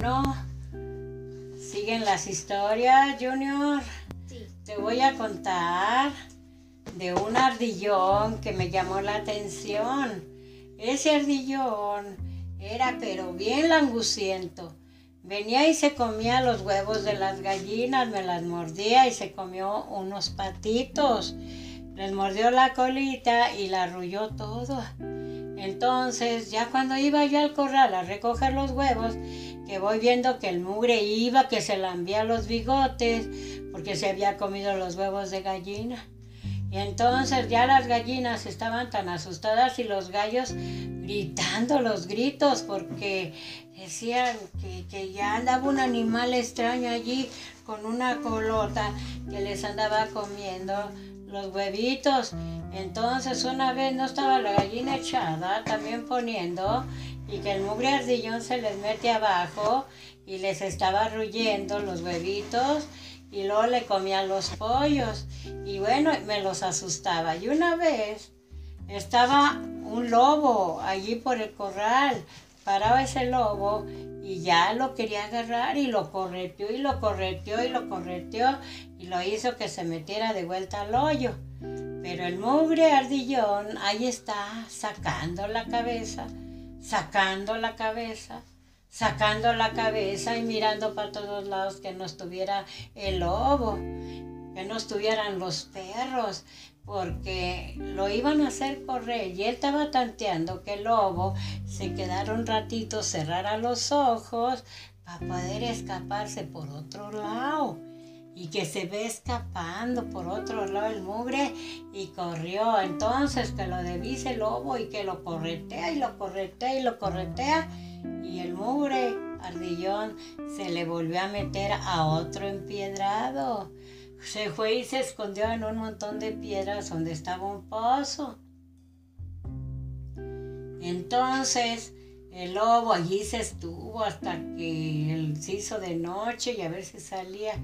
Bueno, siguen las historias, Junior. Sí. Te voy a contar de un ardillón que me llamó la atención. Ese ardillón era pero bien languciento. Venía y se comía los huevos de las gallinas, me las mordía y se comió unos patitos. Les mordió la colita y la arrulló todo. Entonces, ya cuando iba yo al corral a recoger los huevos, que voy viendo que el mugre iba, que se lambía los bigotes, porque se había comido los huevos de gallina. Y entonces ya las gallinas estaban tan asustadas y los gallos gritando los gritos porque decían que, que, ya andaba un animal extraño allí con una colota que les andaba comiendo los huevitos. Entonces una vez no estaba la gallina echada también poniendo y que el mugre ardillón se les mete abajo y les estaba ruyendo los huevitos y luego le comía los pollos y bueno, me los asustaba. Y una vez estaba un lobo allí por el corral, paraba ese lobo y ya lo quería agarrar y lo correteó y lo correteó y lo correteó y lo hizo que se metiera de vuelta al hoyo. Pero el mugre ardillón ahí está sacando la cabeza, sacando la cabeza, sacando la cabeza y mirando para todos lados que no estuviera el lobo, que no estuvieran los perros, porque lo iban a hacer correr. Y él estaba tanteando que el lobo se quedara un ratito, cerrara los ojos para poder escaparse por otro lado y que se ve escapando por otro lado el mugre y corrió. Entonces que lo devise el lobo y que lo corretea y lo corretea y lo corretea y el mugre ardillón se le volvió a meter a otro empiedrado. Se fue y se escondió en un montón de piedras donde estaba un pozo. Entonces el lobo allí se estuvo hasta que se hizo de noche y a ver si salía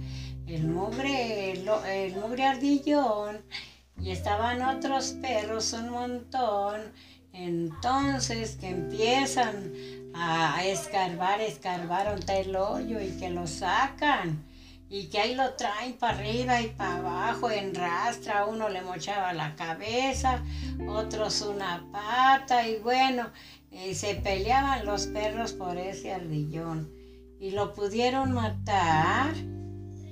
el mugre, el, ardillón y estaban otros perros un montón. Entonces que empiezan a escarbar, escarbar un el hoyo y que lo sacan y que ahí lo traen para arriba y para abajo en rastra, uno le mochaba la cabeza, otros una pata y bueno, eh, se peleaban los perros por ese ardillón y lo pudieron matar,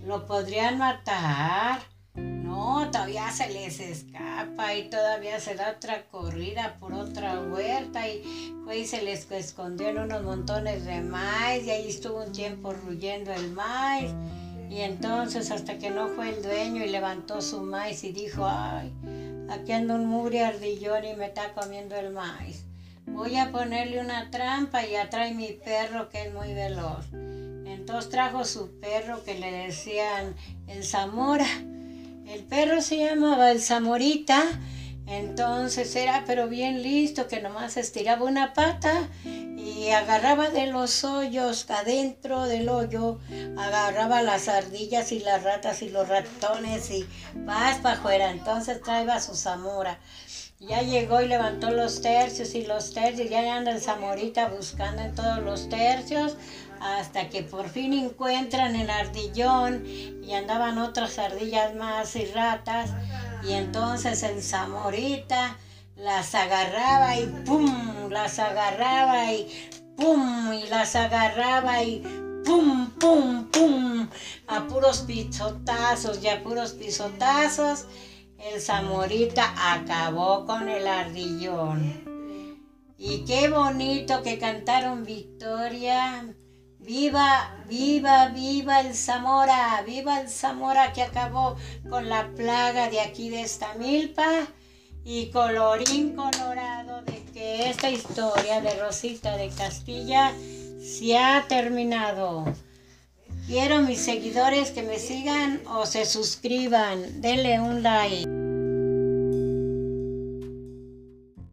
lo podrían matar, no, todavía se les escapa y todavía se da otra corrida por otra huerta y fue y se les escondió en unos montones de maíz y ahí estuvo un tiempo ruyendo el maíz. Y entonces hasta que no fue el dueño y levantó su maíz y dijo, ay, aquí anda un mugre ardillón y me está comiendo el maíz. Voy a ponerle una trampa y atrae mi perro que es muy veloz. Entonces trajo su perro que le decían el Zamora. El perro se llamaba el Zamorita. Entonces era pero bien listo que nomás estiraba una pata y agarraba de los hoyos adentro del hoyo, agarraba las ardillas y las ratas y los ratones y vas para afuera. Entonces traía su Zamora. Ya llegó y levantó los tercios y los tercios, ya anda el Zamorita buscando en todos los tercios hasta que por fin encuentran el ardillón y andaban otras ardillas más y ratas y entonces el Zamorita las agarraba y pum, las agarraba y pum, y las agarraba y pum, pum, pum, a puros pisotazos y a puros pisotazos, el Zamorita acabó con el ardillón. Y qué bonito que cantaron Victoria. Viva, viva, viva el Zamora, viva el Zamora que acabó con la plaga de aquí de esta milpa y colorín colorado de que esta historia de Rosita de Castilla se ha terminado. Quiero mis seguidores que me sigan o se suscriban. Denle un like.